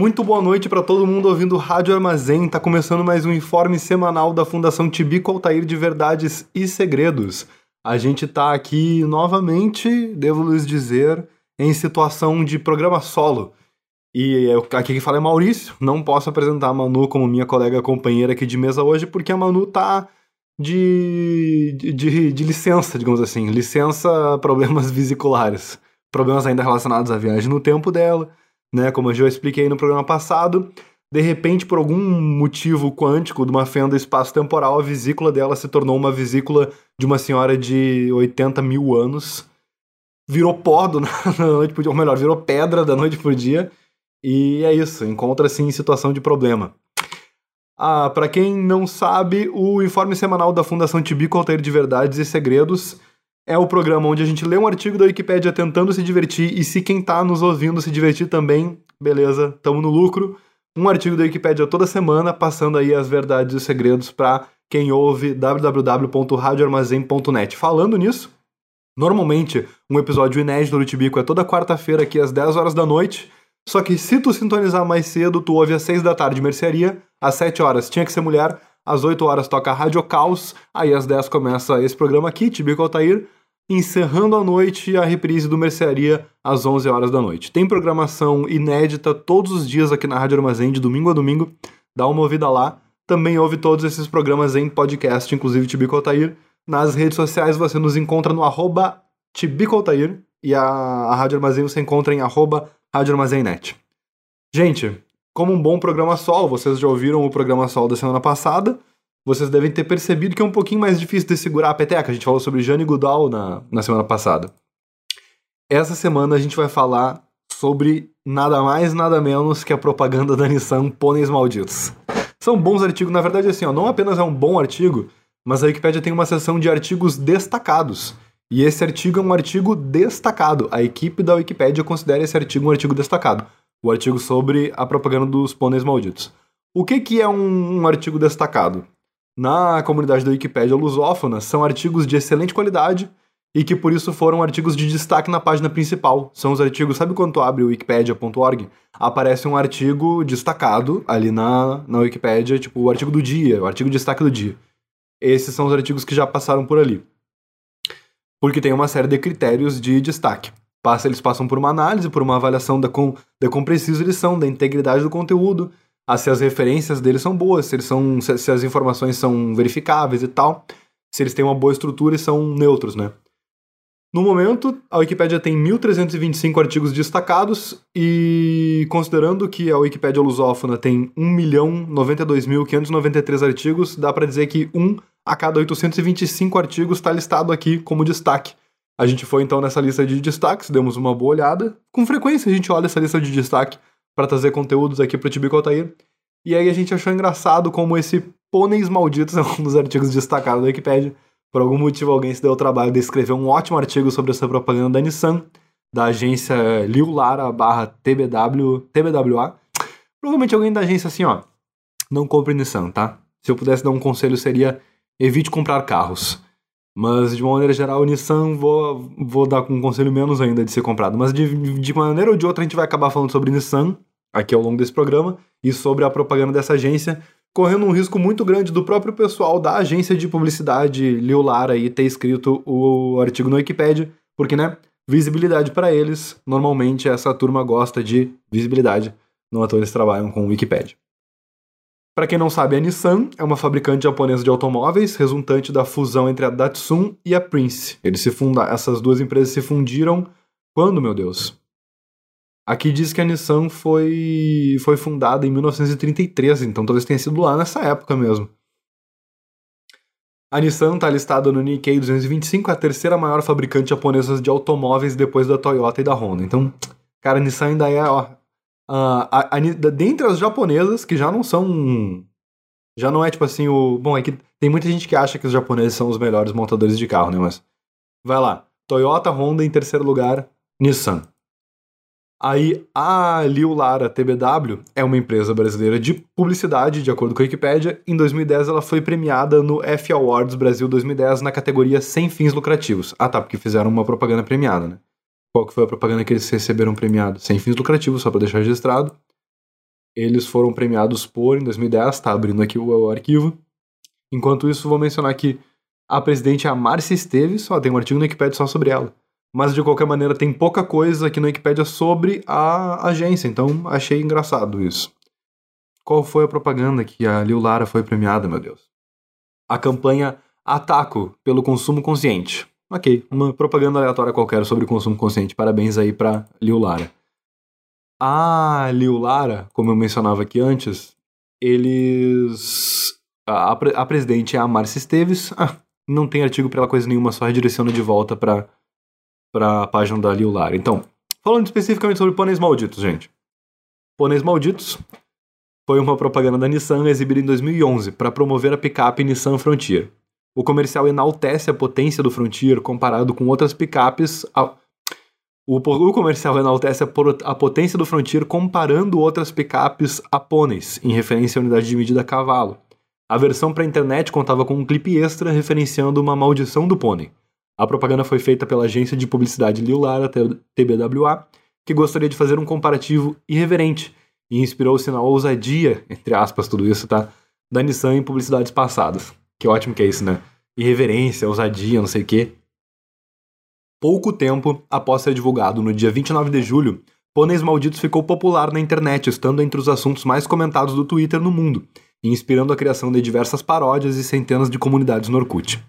Muito boa noite para todo mundo ouvindo Rádio Armazém. Tá começando mais um informe semanal da Fundação Tibico Altair de Verdades e Segredos. A gente tá aqui novamente, devo lhes dizer, em situação de programa solo. E eu- aqui quem fala é Maurício. Não posso apresentar a Manu como minha colega companheira aqui de mesa hoje, porque a Manu tá de, de, de licença, digamos assim. Licença problemas vesiculares. Problemas ainda relacionados à viagem no tempo dela, né? Como eu já expliquei no programa passado. De repente, por algum motivo quântico de uma fenda espaço-temporal, a vesícula dela se tornou uma vesícula de uma senhora de 80 mil anos. Virou pó do, da noite pro dia, ou melhor, virou pedra da noite pro dia. E é isso, encontra-se em situação de problema. Ah, para quem não sabe, o informe semanal da Fundação Tibico Altair de Verdades e Segredos é o programa onde a gente lê um artigo da Wikipédia tentando se divertir e se quem tá nos ouvindo se divertir também, beleza, tamo no lucro. Um artigo da Wikipédia toda semana, passando aí as verdades e os segredos para quem ouve www.radioarmazém.net. Falando nisso, normalmente um episódio inédito do Tibico é toda quarta-feira aqui às 10 horas da noite. Só que se tu sintonizar mais cedo, tu ouve às 6 da tarde mercearia, às 7 horas tinha que ser mulher, às 8 horas toca Rádio Caos, aí às 10 começa esse programa aqui, Tibico Altair, encerrando a noite a reprise do Mercearia às 11 horas da noite. Tem programação inédita todos os dias aqui na Rádio Armazém, de domingo a domingo, dá uma ouvida lá. Também ouve todos esses programas em podcast, inclusive Tibico Altair. Nas redes sociais você nos encontra no arroba Tibico Altair e a, a Rádio Armazém você encontra em arroba Rádio Armazém Net. Gente, como um bom programa solo, vocês já ouviram o programa solo da semana passada, vocês devem ter percebido que é um pouquinho mais difícil de segurar a peteca. A gente falou sobre Jane Goodall na, na semana passada. Essa semana a gente vai falar sobre nada mais, nada menos que a propaganda da Nissan Pôneis Malditos. São bons artigos, na verdade, assim, ó, não apenas é um bom artigo, mas a Wikipédia tem uma seção de artigos destacados. E esse artigo é um artigo destacado. A equipe da Wikipédia considera esse artigo um artigo destacado. O artigo sobre a propaganda dos pôneis malditos. O que, que é um, um artigo destacado? Na comunidade da Wikipédia lusófona, são artigos de excelente qualidade e que por isso foram artigos de destaque na página principal. São os artigos, sabe quando tu abre o wikipedia.org? Aparece um artigo destacado ali na, na Wikipédia, tipo o artigo do dia, o artigo de destaque do dia. Esses são os artigos que já passaram por ali. Porque tem uma série de critérios de destaque. Passa, eles passam por uma análise, por uma avaliação da, com, da quão preciso eles são, da integridade do conteúdo, a, se as referências deles são boas, se, eles são, se, se as informações são verificáveis e tal, se eles têm uma boa estrutura e são neutros, né? No momento, a Wikipédia tem 1.325 artigos destacados e considerando que a Wikipédia lusófona tem 1.092.593 artigos, dá para dizer que um a cada 825 artigos está listado aqui como destaque. A gente foi então nessa lista de destaques, demos uma boa olhada. Com frequência a gente olha essa lista de destaque para trazer conteúdos aqui para o Tibico Altair. E aí a gente achou engraçado como esse Pôneis Malditos é um dos artigos destacados da Wikipédia. Por algum motivo alguém se deu o trabalho de escrever um ótimo artigo sobre essa propaganda da Nissan, da agência Liu Lara barra TBW, TBWA. Provavelmente alguém da agência assim, ó, não compre Nissan, tá? Se eu pudesse dar um conselho seria evite comprar carros. Mas de uma maneira geral, o Nissan vou, vou dar um conselho menos ainda de ser comprado. Mas de, de maneira ou de outra a gente vai acabar falando sobre Nissan aqui ao longo desse programa e sobre a propaganda dessa agência, correndo um risco muito grande do próprio pessoal da agência de publicidade Liu Lara aí ter escrito o artigo no Wikipedia, porque né, visibilidade para eles, normalmente essa turma gosta de visibilidade, não à toa eles trabalham com Wikipedia. Para quem não sabe, a Nissan é uma fabricante japonesa de automóveis, resultante da fusão entre a Datsun e a Prince. Eles se funda... Essas duas empresas se fundiram quando, meu Deus? Aqui diz que a Nissan foi, foi fundada em 1933, então talvez tenha sido lá nessa época mesmo. A Nissan está listada no Nikkei 225, a terceira maior fabricante japonesa de automóveis depois da Toyota e da Honda. Então, cara, a Nissan ainda é, ó, Uh, a, a, dentre as japonesas, que já não são Já não é tipo assim o. Bom, é que tem muita gente que acha que os japoneses são os melhores montadores de carro, né? Mas. Vai lá. Toyota, Honda em terceiro lugar, Nissan. Aí a Liu Lara TBW é uma empresa brasileira de publicidade, de acordo com a Wikipedia. Em 2010 ela foi premiada no F Awards Brasil 2010 na categoria sem fins lucrativos. Ah tá, porque fizeram uma propaganda premiada, né? Qual que foi a propaganda que eles receberam premiado? Sem fins lucrativos, só para deixar registrado. Eles foram premiados por, em 2010, tá abrindo aqui o, arquivo. Enquanto isso, vou mencionar que a presidente é a Márcia Esteves, ó, tem um artigo no Wikipedia só sobre ela. Mas de qualquer maneira tem pouca coisa aqui no Wikipedia sobre a agência, então achei engraçado isso. Qual foi a propaganda que a Liu Lara foi premiada, meu Deus? A campanha Ataco pelo consumo consciente. Ok, uma propaganda aleatória qualquer sobre consumo consciente. Parabéns aí pra Liu Lara. A Liu Lara, como eu mencionava aqui antes, eles. A, a presidente é a Márcia Esteves. Ah, não tem artigo pra ela coisa nenhuma, só redireciona de volta pra para a página da Liu Lara. Então, falando especificamente sobre pôneis malditos, gente. Pôneis malditos foi uma propaganda da Nissan exibida em 2011 para promover a picape Nissan Frontier. O comercial enaltece a potência do Frontier comparado com outras picapes. A... O, o, comercial enaltece a, a, potência do Frontier comparando outras picapes a pôneis, em referência à unidade de medida cavalo. A versão para a internet contava com um clipe extra referenciando uma maldição do pônei. A propaganda foi feita pela agência de publicidade Liu Lara, TBWA, que gostaria de fazer um comparativo irreverente e inspirou-se na ousadia, entre aspas, tudo isso, tá? Da Nissan em publicidades passadas. Que ótimo que é isso, né? Irreverência, ousadia, não sei o quê. Pouco tempo após ser divulgado, no dia 29 de julho, Pôneis Malditos ficou popular na internet, estando entre os assuntos mais comentados do Twitter no mundo, e inspirando a criação de diversas paródias e centenas de comunidades no Orkut.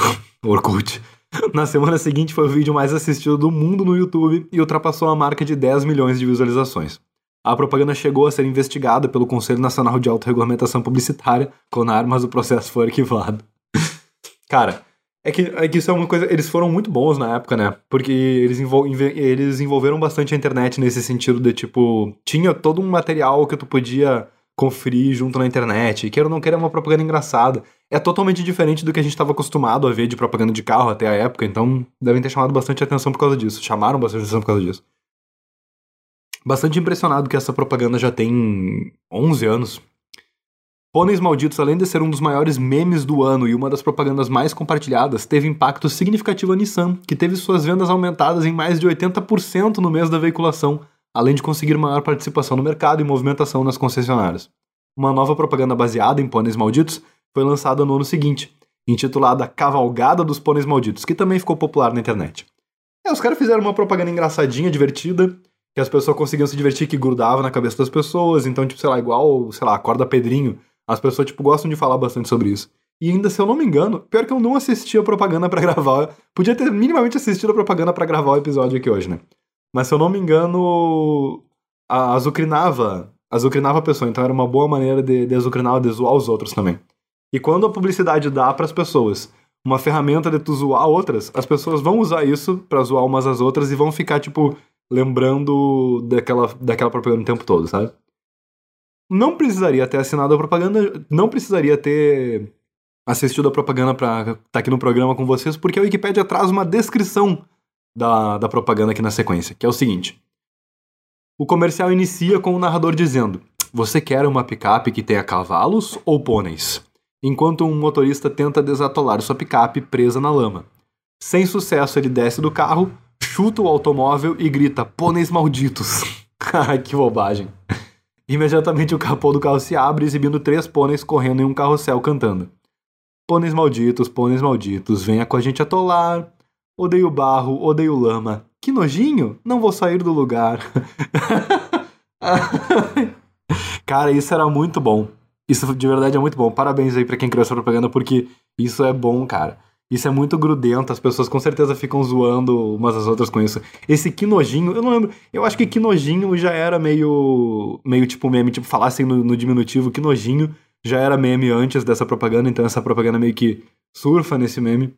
Orkut. Na semana seguinte foi o vídeo mais assistido do mundo no YouTube e ultrapassou a marca de 10 milhões de visualizações. A propaganda chegou a ser investigada pelo Conselho Nacional de Autorregulamentação Publicitária, CONAR, mas o processo foi arquivado. Cara, é que, é que isso é uma coisa. Eles foram muito bons na época, né? Porque eles, envol, eles envolveram bastante a internet nesse sentido de tipo. Tinha todo um material que tu podia conferir junto na internet. Queira ou não queira, é uma propaganda engraçada. É totalmente diferente do que a gente estava acostumado a ver de propaganda de carro até a época, então devem ter chamado bastante atenção por causa disso. Chamaram bastante atenção por causa disso. Bastante impressionado que essa propaganda já tem 11 anos. Pôneis Malditos, além de ser um dos maiores memes do ano e uma das propagandas mais compartilhadas, teve impacto significativo a Nissan, que teve suas vendas aumentadas em mais de 80% no mês da veiculação, além de conseguir maior participação no mercado e movimentação nas concessionárias. Uma nova propaganda baseada em pôneis malditos foi lançada no ano seguinte, intitulada Cavalgada dos Pôneis Malditos, que também ficou popular na internet. É, os caras fizeram uma propaganda engraçadinha, divertida, que as pessoas conseguiam se divertir, que grudava na cabeça das pessoas, então, tipo, sei lá, igual, sei lá, a corda Pedrinho, as pessoas, tipo, gostam de falar bastante sobre isso. E ainda, se eu não me engano, pior que eu não assisti a propaganda para gravar, podia ter minimamente assistido a propaganda para gravar o episódio aqui hoje, né? Mas se eu não me engano, a azucrinava, azucrinava a pessoa, então era uma boa maneira de, de azucrinar, de zoar os outros também. E quando a publicidade dá para as pessoas uma ferramenta de tu zoar outras, as pessoas vão usar isso para zoar umas às outras e vão ficar, tipo, lembrando daquela, daquela propaganda o tempo todo, sabe? Não precisaria ter assinado a propaganda, não precisaria ter assistido a propaganda para estar tá aqui no programa com vocês, porque a Wikipedia traz uma descrição da, da propaganda aqui na sequência, que é o seguinte. O comercial inicia com o narrador dizendo: Você quer uma picape que tenha cavalos ou pôneis? Enquanto um motorista tenta desatolar sua picape presa na lama. Sem sucesso, ele desce do carro, chuta o automóvel e grita: Pôneis malditos! Que bobagem! Imediatamente o capô do carro se abre, exibindo três pôneis correndo em um carrossel cantando. Pôneis malditos, pôneis malditos, venha com a gente atolar, Odeio barro, odeio lama. Que nojinho! Não vou sair do lugar. Cara, isso era muito bom. Isso de verdade é muito bom. Parabéns aí pra quem criou essa propaganda, porque isso é bom, cara. Isso é muito grudento, as pessoas com certeza ficam zoando umas às outras com isso. Esse que nojinho, eu não lembro. Eu acho que que nojinho já era meio. meio tipo meme, tipo, falassem no, no diminutivo, que nojinho já era meme antes dessa propaganda, então essa propaganda meio que surfa nesse meme.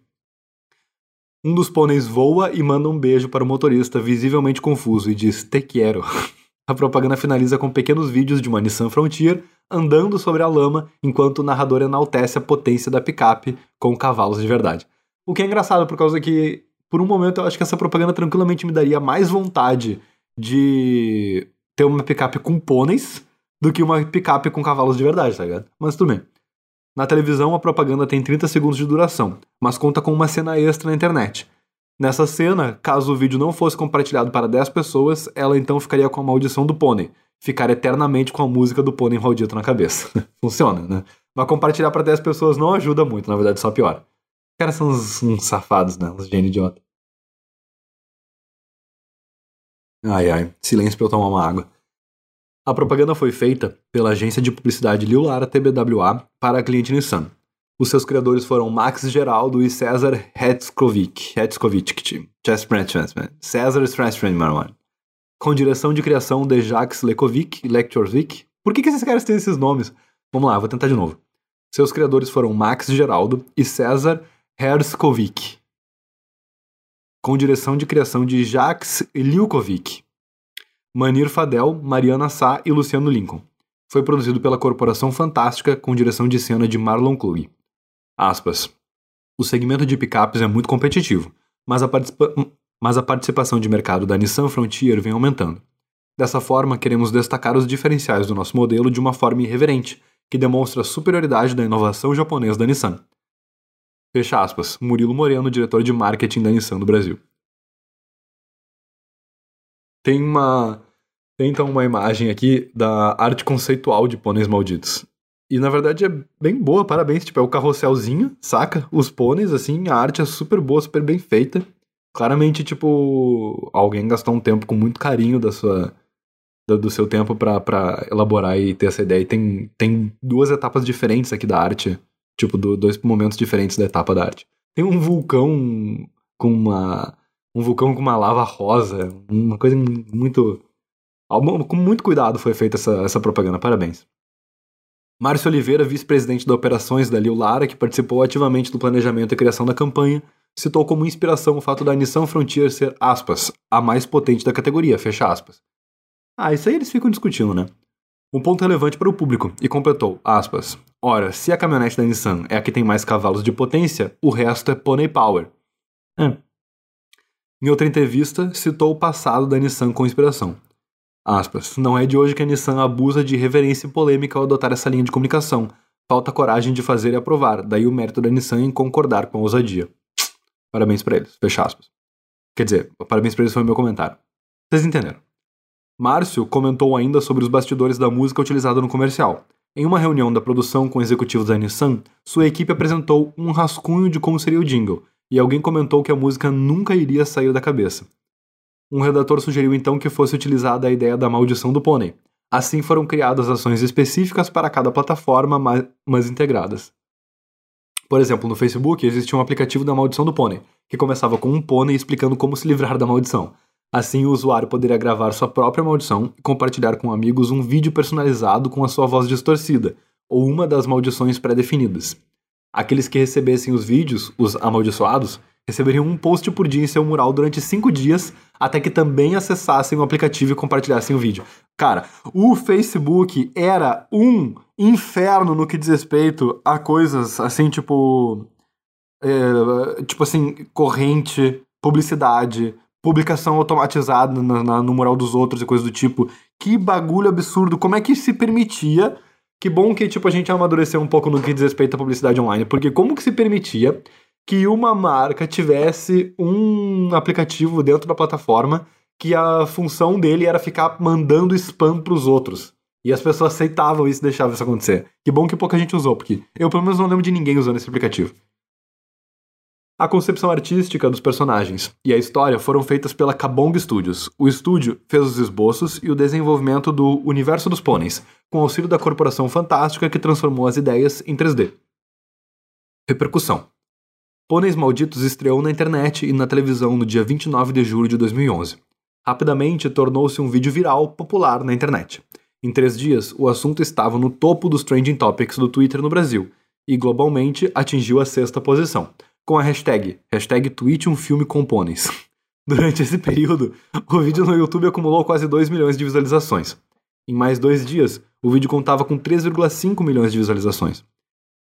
Um dos pôneis voa e manda um beijo para o motorista, visivelmente confuso, e diz: Te quero. A propaganda finaliza com pequenos vídeos de uma Nissan Frontier andando sobre a lama, enquanto o narrador enaltece a potência da picape com cavalos de verdade. O que é engraçado, por causa que, por um momento, eu acho que essa propaganda tranquilamente me daria mais vontade de ter uma picape com pôneis do que uma picape com cavalos de verdade, tá ligado? Mas tudo bem. Na televisão, a propaganda tem 30 segundos de duração, mas conta com uma cena extra na internet. Nessa cena, caso o vídeo não fosse compartilhado para 10 pessoas, ela então ficaria com a maldição do pônei, ficar eternamente com a música do pônei maldito na cabeça. Funciona, né? Mas compartilhar para 10 pessoas não ajuda muito, na verdade só piora. Os caras são uns, uns safados, né? Uns gênios idiota. Ai, ai. Silêncio pra eu tomar uma água. A propaganda foi feita pela agência de publicidade Liu Lara TBWA para a cliente Nissan. Os seus criadores foram Max Geraldo e César Hetzkovic, Hetzkovic, César Strassenman, com direção de criação de Jacques Lekovic, Lectorvic. Por que, esses caras têm esses nomes? Vamos lá, vou tentar de novo. Seus criadores foram Max Geraldo e César Herzkovic, com direção de criação de Jacques Liukovic. Manir Fadel, Mariana Sá e Luciano Lincoln. Foi produzido pela Corporação Fantástica com direção de cena de Marlon Klug. Aspas. O segmento de picapes é muito competitivo, mas a, participa mas a participação de mercado da Nissan Frontier vem aumentando. Dessa forma, queremos destacar os diferenciais do nosso modelo de uma forma irreverente, que demonstra a superioridade da inovação japonesa da Nissan. Fecha aspas. Murilo Moreno, diretor de marketing da Nissan do Brasil. Tem uma tem então uma imagem aqui da arte conceitual de pôneis malditos. E na verdade é bem boa, parabéns. Tipo, é o carrosselzinho, saca? Os pôneis, assim, a arte é super boa, super bem feita. Claramente, tipo, alguém gastou um tempo com muito carinho da sua. Do, seu tempo para elaborar e ter essa ideia. E tem, tem duas etapas diferentes aqui da arte. Tipo, do, dois momentos diferentes da etapa da arte. Tem um vulcão com uma. Um vulcão com uma lava rosa. Uma coisa muito com muito cuidado foi feita essa, essa propaganda, parabéns. Márcio Oliveira, vice-presidente de operações da Liu Lara, que participou ativamente do planejamento e criação da campanha, citou como inspiração o fato da Nissan Frontier ser, aspas, a mais potente da categoria, fecha aspas. Ah, isso aí eles ficam discutindo, né? Um ponto relevante para o público, e completou, aspas, ora, se a caminhonete da Nissan é a que tem mais cavalos de potência, o resto é pony power. É. Em outra entrevista, citou o passado da Nissan com inspiração. Aspas. Não é de hoje que a Nissan abusa de reverência e polêmica ao adotar essa linha de comunicação. Falta coragem de fazer e aprovar. Daí o mérito da Nissan em concordar com a ousadia. Parabéns para eles. Fecha aspas. Quer dizer, parabéns para eles foi o meu comentário. Vocês entenderam? Márcio comentou ainda sobre os bastidores da música utilizada no comercial. Em uma reunião da produção com executivos da Nissan, sua equipe apresentou um rascunho de como seria o jingle, e alguém comentou que a música nunca iria sair da cabeça. Um redator sugeriu então que fosse utilizada a ideia da maldição do pônei. Assim foram criadas ações específicas para cada plataforma, mas integradas. Por exemplo, no Facebook existia um aplicativo da maldição do pônei, que começava com um pônei explicando como se livrar da maldição. Assim, o usuário poderia gravar sua própria maldição e compartilhar com amigos um vídeo personalizado com a sua voz distorcida, ou uma das maldições pré-definidas. Aqueles que recebessem os vídeos, os amaldiçoados, receberiam um post por dia em seu mural durante cinco dias, até que também acessassem o aplicativo e compartilhassem o vídeo. Cara, o Facebook era um inferno no que diz respeito a coisas assim, tipo. É, tipo assim, corrente, publicidade, publicação automatizada na, na, no mural dos outros e coisas do tipo. Que bagulho absurdo. Como é que se permitia? Que bom que, tipo, a gente amadureceu um pouco no que diz respeito à publicidade online. Porque como que se permitia que uma marca tivesse um aplicativo dentro da plataforma que a função dele era ficar mandando spam para os outros. E as pessoas aceitavam isso e deixavam isso acontecer. Que bom que pouca gente usou, porque eu pelo menos não lembro de ninguém usando esse aplicativo. A concepção artística dos personagens e a história foram feitas pela Kabong Studios. O estúdio fez os esboços e o desenvolvimento do universo dos pôneis, com auxílio da corporação fantástica que transformou as ideias em 3D. Repercussão. Pôneis Malditos estreou na internet e na televisão no dia 29 de julho de 2011. Rapidamente tornou-se um vídeo viral popular na internet. Em três dias, o assunto estava no topo dos trending topics do Twitter no Brasil e globalmente atingiu a sexta posição, com a hashtag, hashtag tweet um filme com pôneis. Durante esse período, o vídeo no YouTube acumulou quase 2 milhões de visualizações. Em mais dois dias, o vídeo contava com 3,5 milhões de visualizações.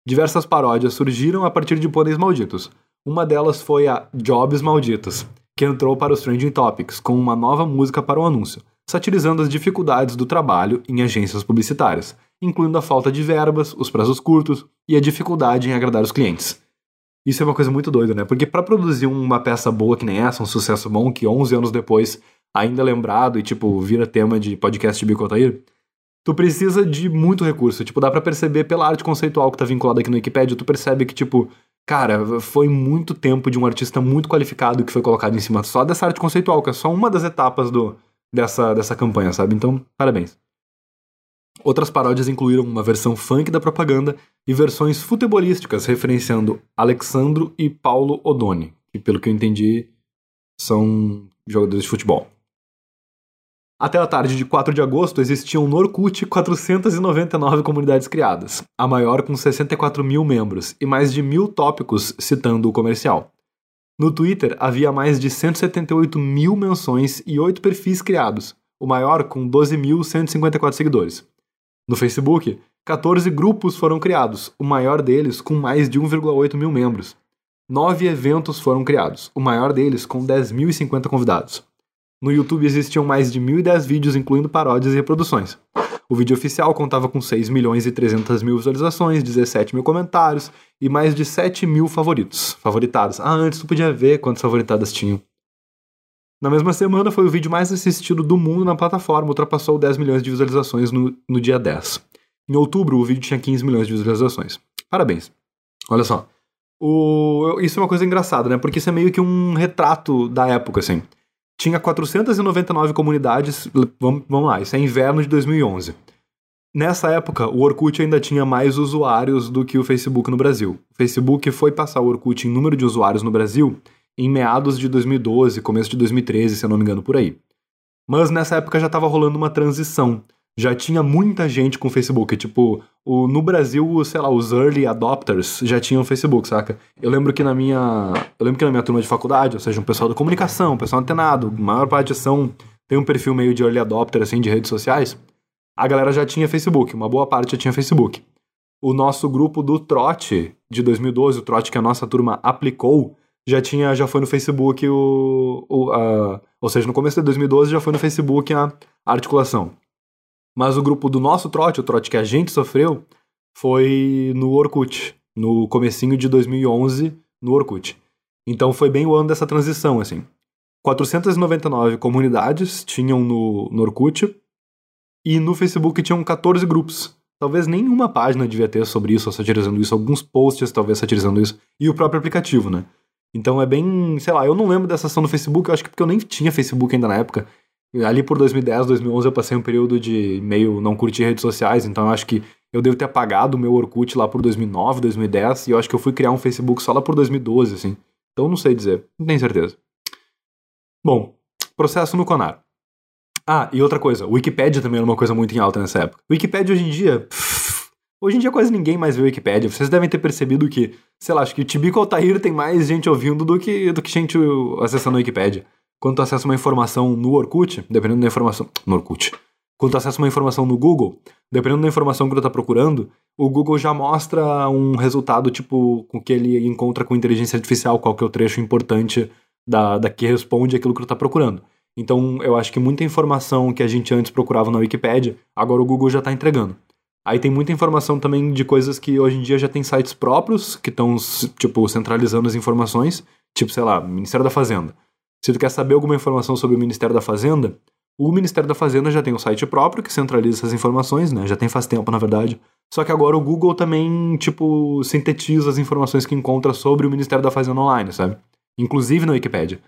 Diversas paródias surgiram a partir de pôneis malditos. Uma delas foi a Jobs Malditos, que entrou para os Trending Topics com uma nova música para o anúncio, satirizando as dificuldades do trabalho em agências publicitárias, incluindo a falta de verbas, os prazos curtos e a dificuldade em agradar os clientes. Isso é uma coisa muito doida, né? Porque para produzir uma peça boa que nem essa, um sucesso bom que 11 anos depois ainda é lembrado e tipo vira tema de podcast de Bicotair, tu precisa de muito recurso. Tipo, dá para perceber pela arte conceitual que tá vinculada aqui no Wikipedia, tu percebe que tipo, cara, foi muito tempo de um artista muito qualificado que foi colocado em cima só dessa arte conceitual, que é só uma das etapas do dessa dessa campanha, sabe? Então, parabéns. Outras paródias incluíram uma versão funk da propaganda e versões futebolísticas referenciando Alexandro e Paulo Odoni, que pelo que eu entendi são jogadores de futebol. Até a tarde de 4 de agosto existiam no Orkut 499 comunidades criadas, a maior com 64 mil membros e mais de mil tópicos citando o comercial. No Twitter havia mais de 178 mil menções e 8 perfis criados, o maior com 12.154 seguidores. No Facebook, 14 grupos foram criados, o maior deles com mais de 1,8 mil membros. Nove eventos foram criados, o maior deles com 10.050 convidados. No YouTube existiam mais de 1.010 vídeos, incluindo paródias e reproduções. O vídeo oficial contava com 6 milhões e 300 mil visualizações, 17 mil comentários e mais de 7 mil favoritos. Favoritados. Ah, antes tu podia ver quantas favoritadas tinham. Na mesma semana, foi o vídeo mais assistido do mundo na plataforma, ultrapassou 10 milhões de visualizações no, no dia 10. Em outubro, o vídeo tinha 15 milhões de visualizações. Parabéns. Olha só. O... Isso é uma coisa engraçada, né? Porque isso é meio que um retrato da época, assim. Tinha 499 comunidades. Vamos, vamos lá, isso é inverno de 2011. Nessa época, o Orkut ainda tinha mais usuários do que o Facebook no Brasil. O Facebook foi passar o Orkut em número de usuários no Brasil em meados de 2012, começo de 2013, se eu não me engano, por aí. Mas nessa época já estava rolando uma transição. Já tinha muita gente com Facebook. Tipo, o, no Brasil, sei lá, os early adopters já tinham Facebook, saca? Eu lembro que na minha. Eu lembro que na minha turma de faculdade, ou seja, um pessoal da comunicação, um pessoal antenado, maior parte são. Tem um perfil meio de early adopter, assim, de redes sociais. A galera já tinha Facebook, uma boa parte já tinha Facebook. O nosso grupo do Trote de 2012, o Trote que a nossa turma aplicou, já tinha, já foi no Facebook o, o a, ou seja, no começo de 2012 já foi no Facebook a articulação. Mas o grupo do nosso trote, o trote que a gente sofreu, foi no Orkut, no comecinho de 2011, no Orkut. Então foi bem o ano dessa transição, assim. 499 comunidades tinham no, no Orkut e no Facebook tinham 14 grupos. Talvez nenhuma página devia ter sobre isso, satirizando isso, alguns posts talvez satirizando isso, e o próprio aplicativo, né? Então é bem, sei lá, eu não lembro dessa ação no Facebook, eu acho que porque eu nem tinha Facebook ainda na época. Ali por 2010, 2011 eu passei um período de meio não curtir redes sociais, então eu acho que eu devo ter apagado o meu Orkut lá por 2009, 2010, e eu acho que eu fui criar um Facebook só lá por 2012, assim. Então não sei dizer, não tenho certeza. Bom, processo no Conar. Ah, e outra coisa, Wikipedia também era uma coisa muito em alta nessa época. Wikipedia hoje em dia, pff, Hoje em dia quase ninguém mais vê Wikipedia. Vocês devem ter percebido que, sei lá, acho que o Tibico Altair tem mais gente ouvindo do que, do que gente acessando o Wikipedia. Quando tu acessa uma informação no Orkut, dependendo da informação. No Orkut. Quando tu acessa uma informação no Google, dependendo da informação que tu tá procurando, o Google já mostra um resultado, tipo, com que ele encontra com inteligência artificial, qual que é o trecho importante da, da que responde aquilo que tu tá procurando. Então, eu acho que muita informação que a gente antes procurava na Wikipedia, agora o Google já está entregando. Aí tem muita informação também de coisas que hoje em dia já tem sites próprios que estão, tipo, centralizando as informações. Tipo, sei lá, Ministério da Fazenda. Se tu quer saber alguma informação sobre o Ministério da Fazenda, o Ministério da Fazenda já tem um site próprio que centraliza essas informações, né? Já tem faz tempo, na verdade. Só que agora o Google também, tipo, sintetiza as informações que encontra sobre o Ministério da Fazenda online, sabe? Inclusive na Wikipedia.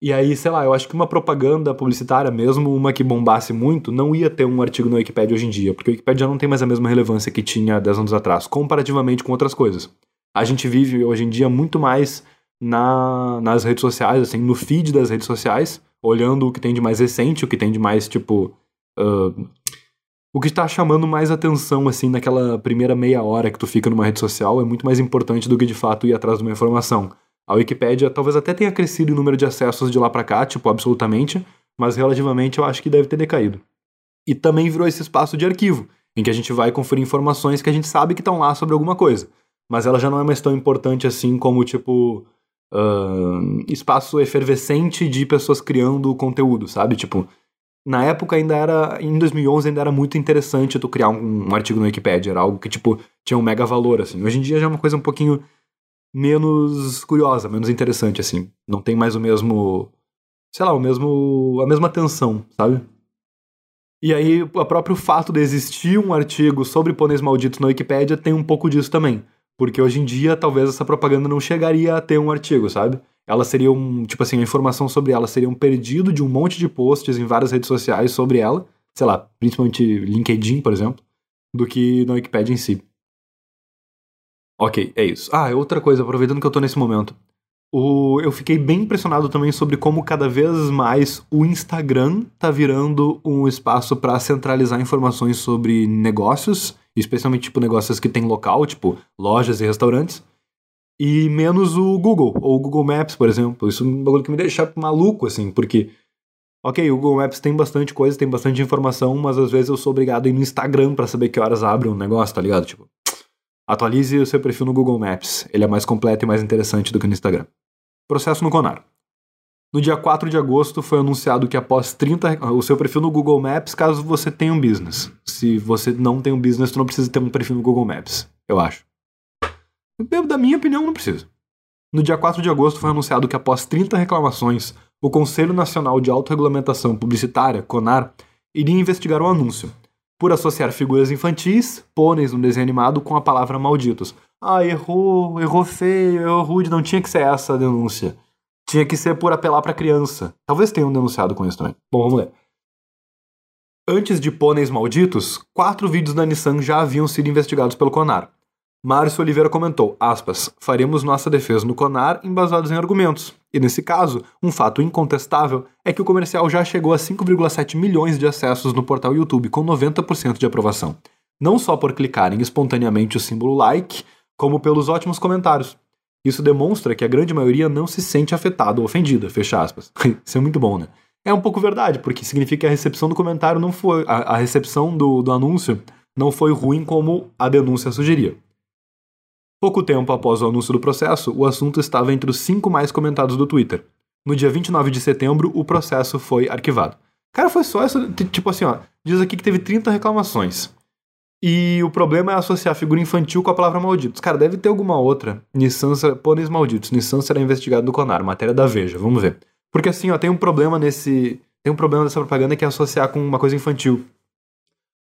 E aí, sei lá, eu acho que uma propaganda publicitária, mesmo uma que bombasse muito, não ia ter um artigo no Wikipedia hoje em dia, porque o Wikipedia já não tem mais a mesma relevância que tinha 10 anos atrás, comparativamente com outras coisas. A gente vive hoje em dia muito mais na, nas redes sociais, assim, no feed das redes sociais, olhando o que tem de mais recente, o que tem de mais, tipo. Uh, o que está chamando mais atenção, assim, naquela primeira meia hora que tu fica numa rede social é muito mais importante do que de fato ir atrás de uma informação. A Wikipédia talvez até tenha crescido em número de acessos de lá para cá, tipo, absolutamente, mas relativamente eu acho que deve ter decaído. E também virou esse espaço de arquivo, em que a gente vai conferir informações que a gente sabe que estão lá sobre alguma coisa. Mas ela já não é mais tão importante assim como, tipo, uh, espaço efervescente de pessoas criando conteúdo, sabe? Tipo, na época ainda era, em 2011 ainda era muito interessante tu criar um, um artigo no Wikipedia, era algo que, tipo, tinha um mega valor, assim. Hoje em dia já é uma coisa um pouquinho menos curiosa, menos interessante, assim. Não tem mais o mesmo, sei lá, o mesmo, a mesma atenção, sabe? E aí, o próprio fato de existir um artigo sobre pôneis malditos na Wikipedia tem um pouco disso também. Porque hoje em dia, talvez essa propaganda não chegaria a ter um artigo, sabe? Ela seria um, tipo assim, a informação sobre ela seria um perdido de um monte de posts em várias redes sociais sobre ela, sei lá, principalmente LinkedIn, por exemplo, do que na Wikipedia em si. Ok, é isso. Ah, outra coisa, aproveitando que eu tô nesse momento. O, eu fiquei bem impressionado também sobre como cada vez mais o Instagram tá virando um espaço para centralizar informações sobre negócios, especialmente tipo negócios que tem local, tipo lojas e restaurantes, e menos o Google, ou o Google Maps, por exemplo. Isso é um bagulho que me deixa maluco, assim, porque, ok, o Google Maps tem bastante coisa, tem bastante informação, mas às vezes eu sou obrigado a ir no Instagram para saber que horas abre um negócio, tá ligado? Tipo, Atualize o seu perfil no Google Maps. Ele é mais completo e mais interessante do que no Instagram. Processo no Conar. No dia 4 de agosto foi anunciado que após 30 o seu perfil no Google Maps, caso você tenha um business. Se você não tem um business, tu não precisa ter um perfil no Google Maps, eu acho. Da minha opinião, não precisa. No dia 4 de agosto foi anunciado que após 30 reclamações, o Conselho Nacional de Autorregulamentação Publicitária, CONAR, iria investigar o anúncio por associar figuras infantis, pôneis no desenho animado, com a palavra malditos. Ah, errou, errou feio, errou rude, não tinha que ser essa a denúncia. Tinha que ser por apelar para criança. Talvez tenham denunciado com isso também. Bom, vamos ler. Antes de Pôneis Malditos, quatro vídeos da Nissan já haviam sido investigados pelo Conar. Márcio Oliveira comentou, aspas, faremos nossa defesa no CONAR embasados em argumentos. E nesse caso, um fato incontestável é que o comercial já chegou a 5,7 milhões de acessos no portal YouTube, com 90% de aprovação. Não só por clicarem espontaneamente o símbolo like, como pelos ótimos comentários. Isso demonstra que a grande maioria não se sente afetada ou ofendida, fecha aspas. Isso é muito bom, né? É um pouco verdade, porque significa que a recepção do comentário não foi. A, a recepção do, do anúncio não foi ruim como a denúncia sugeria. Pouco tempo após o anúncio do processo, o assunto estava entre os cinco mais comentados do Twitter. No dia 29 de setembro, o processo foi arquivado. Cara, foi só isso. Tipo assim, ó. Diz aqui que teve 30 reclamações. E o problema é associar a figura infantil com a palavra malditos. Cara, deve ter alguma outra. Nissan, pôneis malditos. Nissan será investigado no Conar. Matéria da Veja. Vamos ver. Porque assim, ó, tem um problema nesse. Tem um problema dessa propaganda que é associar com uma coisa infantil.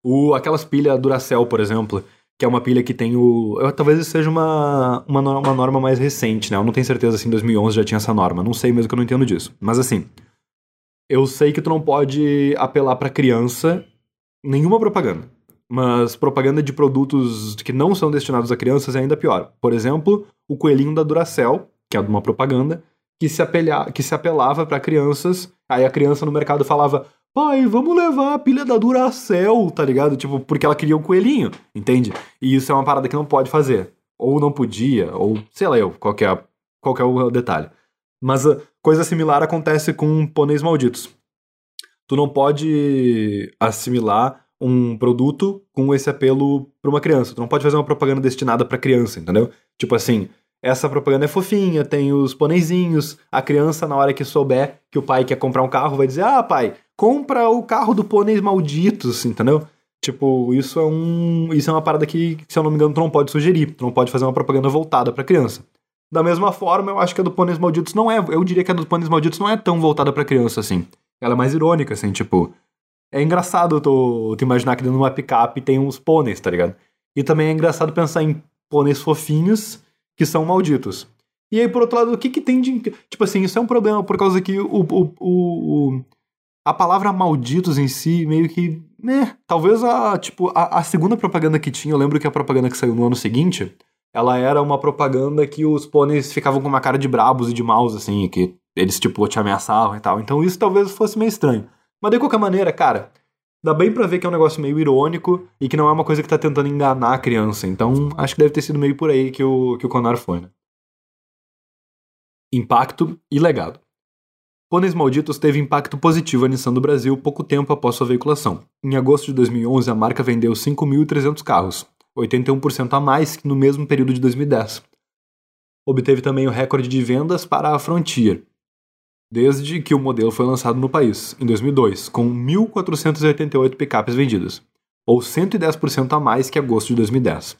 O, aquelas pilhas Duracell, por exemplo que é uma pilha que tem o. Eu, talvez isso seja uma, uma, uma norma mais recente, né? Eu não tenho certeza se em 2011 já tinha essa norma. Não sei mesmo que eu não entendo disso. Mas assim, eu sei que tu não pode apelar para criança nenhuma propaganda. Mas propaganda de produtos que não são destinados a crianças é ainda pior. Por exemplo, o coelhinho da Duracell, que é uma propaganda, que se, apelha, que se apelava para crianças. Aí a criança no mercado falava: pai, vamos levar a pilha da Duracell, tá ligado? Tipo, porque ela queria um coelhinho, entende? E isso é uma parada que não pode fazer. Ou não podia, ou sei lá eu, qual é, qual é o detalhe. Mas uh, coisa similar acontece com pôneis malditos. Tu não pode assimilar um produto com esse apelo para uma criança. Tu não pode fazer uma propaganda destinada para criança, entendeu? Tipo assim, essa propaganda é fofinha, tem os pôneizinhos. A criança, na hora que souber que o pai quer comprar um carro, vai dizer: Ah, pai, compra o carro do pôneis malditos, entendeu? Tipo, isso é um. Isso é uma parada que, se eu não me engano, tu não pode sugerir. Tu não pode fazer uma propaganda voltada pra criança. Da mesma forma, eu acho que a do Pôneis Malditos não é. Eu diria que a do Pôneis Malditos não é tão voltada pra criança assim. Ela é mais irônica, assim, tipo. É engraçado tu, tu imaginar que dentro de uma picape tem uns pôneis, tá ligado? E também é engraçado pensar em pôneis fofinhos que são malditos. E aí, por outro lado, o que que tem de. Tipo assim, isso é um problema por causa que o, o, o, a palavra malditos em si, meio que. Né, talvez a, tipo, a, a segunda propaganda que tinha, eu lembro que a propaganda que saiu no ano seguinte, ela era uma propaganda que os pôneis ficavam com uma cara de brabos e de maus, assim, que eles, tipo, te ameaçavam e tal. Então isso talvez fosse meio estranho. Mas de qualquer maneira, cara, dá bem pra ver que é um negócio meio irônico e que não é uma coisa que tá tentando enganar a criança. Então acho que deve ter sido meio por aí que o, que o Conar foi, né? Impacto e legado. Pôneis Malditos teve impacto positivo a Nissan do Brasil pouco tempo após sua veiculação. Em agosto de 2011, a marca vendeu 5.300 carros, 81% a mais que no mesmo período de 2010. Obteve também o recorde de vendas para a Frontier, desde que o modelo foi lançado no país, em 2002, com 1.488 picapes vendidas, ou 110% a mais que agosto de 2010.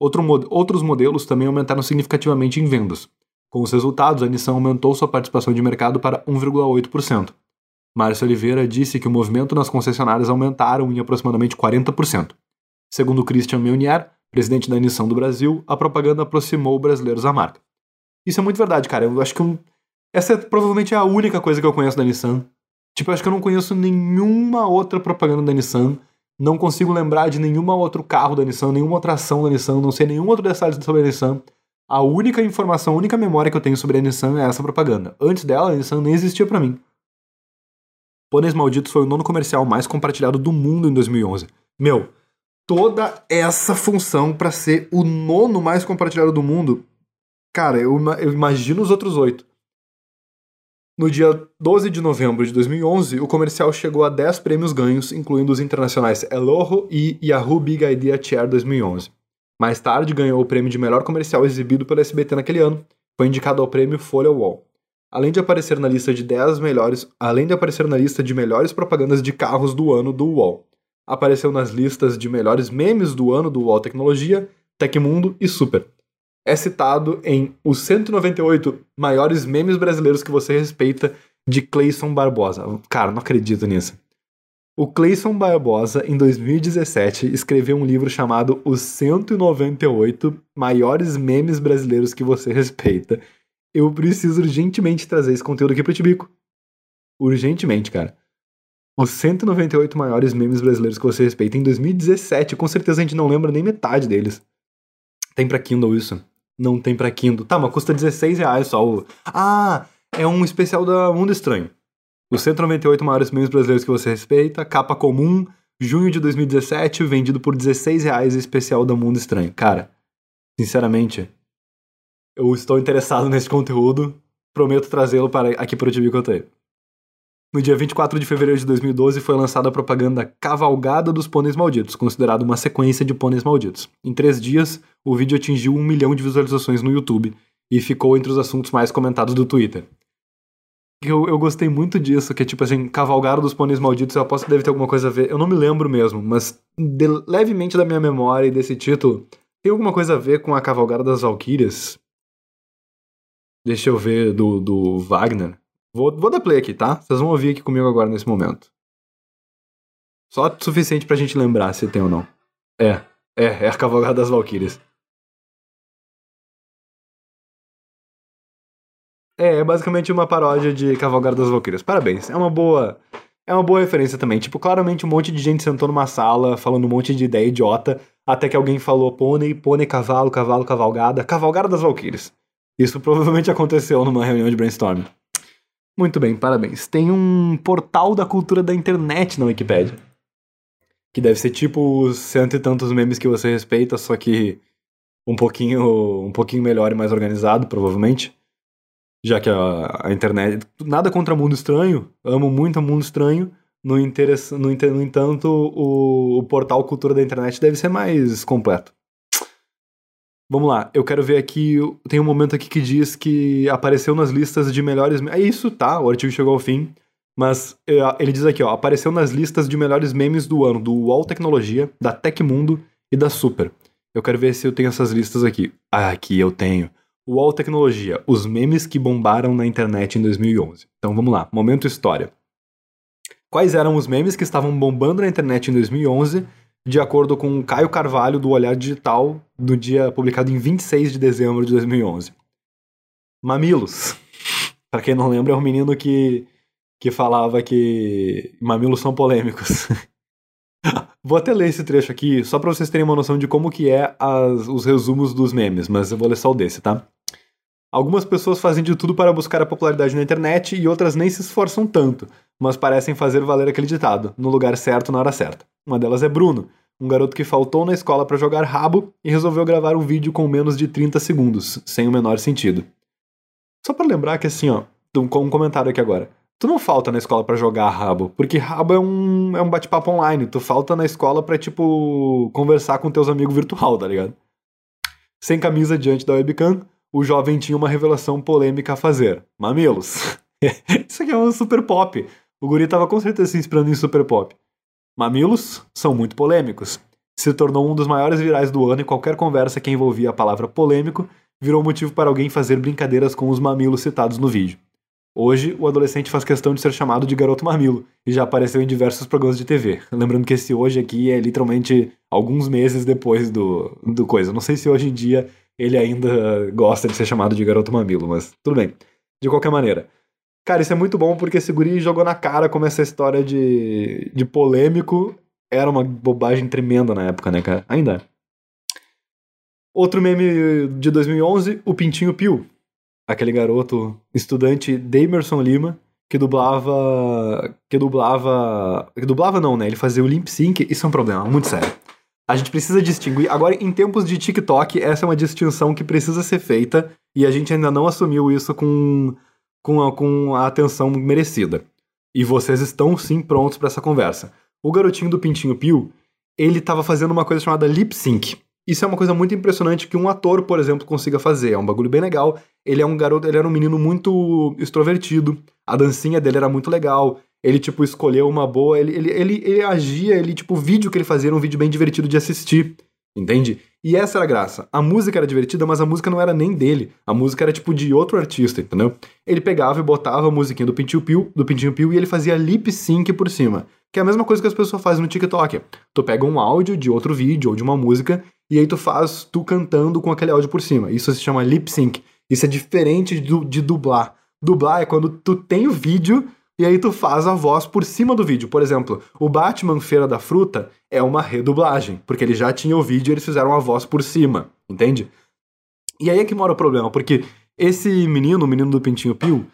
Outro, outros modelos também aumentaram significativamente em vendas, com os resultados, a Nissan aumentou sua participação de mercado para 1,8%. Márcio Oliveira disse que o movimento nas concessionárias aumentaram em aproximadamente 40%. Segundo Christian Meunier, presidente da Nissan do Brasil, a propaganda aproximou brasileiros à marca. Isso é muito verdade, cara. Eu acho que um... essa é provavelmente a única coisa que eu conheço da Nissan. Tipo, acho que eu não conheço nenhuma outra propaganda da Nissan. Não consigo lembrar de nenhum outro carro da Nissan, nenhuma outra ação da Nissan, não sei nenhum outro detalhe sobre a Nissan. A única informação, a única memória que eu tenho sobre a Nissan é essa propaganda. Antes dela, a Nissan nem existia para mim. Pôneis Malditos foi o nono comercial mais compartilhado do mundo em 2011. Meu, toda essa função para ser o nono mais compartilhado do mundo, cara, eu, eu imagino os outros oito. No dia 12 de novembro de 2011, o comercial chegou a 10 prêmios ganhos, incluindo os internacionais El Ojo e Yahoo Big Idea Chair 2011. Mais tarde, ganhou o prêmio de melhor comercial exibido pelo SBT naquele ano. Foi indicado ao prêmio Folha Wall. Além de aparecer na lista de 10 melhores, além de aparecer na lista de melhores propagandas de carros do ano do UOL. Apareceu nas listas de melhores memes do ano do UOL Tecnologia, Tecmundo e Super. É citado em os 198 maiores memes brasileiros que você respeita de Clayson Barbosa. Cara, não acredito nisso. O Clayson Barbosa, em 2017, escreveu um livro chamado Os 198 Maiores Memes Brasileiros que Você Respeita. Eu preciso urgentemente trazer esse conteúdo aqui pro Tibico. Urgentemente, cara. Os 198 maiores memes brasileiros que você respeita em 2017. Com certeza a gente não lembra nem metade deles. Tem pra Kindle isso? Não tem pra Kindle. Tá, mas custa 16 reais só o... Ah, é um especial da Mundo Estranho. Os 198 maiores memes brasileiros que você respeita, capa comum, junho de 2017, vendido por 16 reais especial da Mundo Estranho. Cara, sinceramente, eu estou interessado nesse conteúdo, prometo trazê-lo para aqui para o TV Coteio. No dia 24 de fevereiro de 2012 foi lançada a propaganda Cavalgada dos Pôneis Malditos, considerado uma sequência de pôneis malditos. Em três dias, o vídeo atingiu um milhão de visualizações no YouTube e ficou entre os assuntos mais comentados do Twitter eu, eu gostei muito disso, que é tipo assim, Cavalgada dos Pôneis Malditos, eu aposto que deve ter alguma coisa a ver. Eu não me lembro mesmo, mas de, levemente da minha memória e desse título, tem alguma coisa a ver com a Cavalgada das Valquírias? Deixa eu ver, do, do Wagner. Vou, vou dar play aqui, tá? Vocês vão ouvir aqui comigo agora nesse momento. Só suficiente pra gente lembrar se tem ou não. É, é, é a Cavalgada das Valquírias. É, é basicamente uma paródia de Cavalgada das Valquírias. Parabéns. É uma boa. É uma boa referência também. Tipo, claramente um monte de gente sentou numa sala falando um monte de ideia idiota, até que alguém falou pônei, pônei, cavalo, cavalo, cavalgada, cavalgada das Valquírias. Isso provavelmente aconteceu numa reunião de brainstorming. Muito bem, parabéns. Tem um portal da cultura da internet na Wikipedia. Que deve ser tipo os cento e tantos memes que você respeita, só que um pouquinho, um pouquinho melhor e mais organizado, provavelmente já que a, a internet. Nada contra Mundo Estranho, amo muito o Mundo Estranho. No, interess, no, no entanto, o, o portal Cultura da Internet deve ser mais completo. Vamos lá, eu quero ver aqui. Tem um momento aqui que diz que apareceu nas listas de melhores. É isso, tá? O artigo chegou ao fim. Mas é, ele diz aqui, ó, apareceu nas listas de melhores memes do ano, do UOL Tecnologia, da Tecmundo e da Super. Eu quero ver se eu tenho essas listas aqui. Ah, aqui eu tenho. UOL Tecnologia, os memes que bombaram na internet em 2011. Então vamos lá, momento história. Quais eram os memes que estavam bombando na internet em 2011, de acordo com Caio Carvalho do Olhar Digital, no dia publicado em 26 de dezembro de 2011? Mamilos. Para quem não lembra, é um menino que, que falava que mamilos são polêmicos. Vou até ler esse trecho aqui, só para vocês terem uma noção de como que é as, os resumos dos memes, mas eu vou ler só o desse, tá? Algumas pessoas fazem de tudo para buscar a popularidade na internet e outras nem se esforçam tanto, mas parecem fazer valer aquele ditado, no lugar certo na hora certa. Uma delas é Bruno, um garoto que faltou na escola para jogar rabo e resolveu gravar um vídeo com menos de 30 segundos, sem o menor sentido. Só para lembrar que assim, ó, com um comentário aqui agora. Tu não falta na escola para jogar rabo, porque rabo é um, é um bate-papo online. Tu falta na escola pra, tipo, conversar com teus amigos virtual, tá ligado? Sem camisa diante da webcam, o jovem tinha uma revelação polêmica a fazer. Mamilos. Isso aqui é um super pop. O guri tava com certeza se inspirando em super pop. Mamilos são muito polêmicos. Se tornou um dos maiores virais do ano e qualquer conversa que envolvia a palavra polêmico virou motivo para alguém fazer brincadeiras com os mamilos citados no vídeo. Hoje, o adolescente faz questão de ser chamado de garoto mamilo e já apareceu em diversos programas de TV. Lembrando que esse hoje aqui é literalmente alguns meses depois do, do coisa. Não sei se hoje em dia ele ainda gosta de ser chamado de garoto mamilo, mas tudo bem. De qualquer maneira. Cara, isso é muito bom porque esse guri jogou na cara como essa história de, de polêmico era uma bobagem tremenda na época, né, cara? Ainda é. Outro meme de 2011, o Pintinho Pio aquele garoto estudante Damerson Lima, que dublava. Que dublava. Que dublava não, né? Ele fazia o lip sync. Isso é um problema, muito sério. A gente precisa distinguir. Agora, em tempos de TikTok, essa é uma distinção que precisa ser feita e a gente ainda não assumiu isso com, com, a, com a atenção merecida. E vocês estão sim prontos para essa conversa. O garotinho do Pintinho Pio, ele estava fazendo uma coisa chamada lip sync. Isso é uma coisa muito impressionante que um ator, por exemplo, consiga fazer. É um bagulho bem legal. Ele é um garoto, ele era um menino muito extrovertido. A dancinha dele era muito legal. Ele, tipo, escolheu uma boa. Ele, ele, ele, ele agia, ele, tipo, o vídeo que ele fazia era um vídeo bem divertido de assistir. Entende? E essa era a graça. A música era divertida, mas a música não era nem dele. A música era tipo de outro artista, entendeu? Ele pegava e botava a musiquinha do Pintinho Pio, do Pintinho Pio e ele fazia lip sync por cima. Que é a mesma coisa que as pessoas fazem no TikTok. Tu pega um áudio de outro vídeo ou de uma música e aí tu faz tu cantando com aquele áudio por cima. Isso se chama lip sync. Isso é diferente de, de dublar. Dublar é quando tu tem o vídeo e aí tu faz a voz por cima do vídeo. Por exemplo, o Batman Feira da Fruta é uma redublagem, porque ele já tinha o vídeo e eles fizeram a voz por cima, entende? E aí é que mora o problema, porque esse menino, o menino do Pintinho Pio,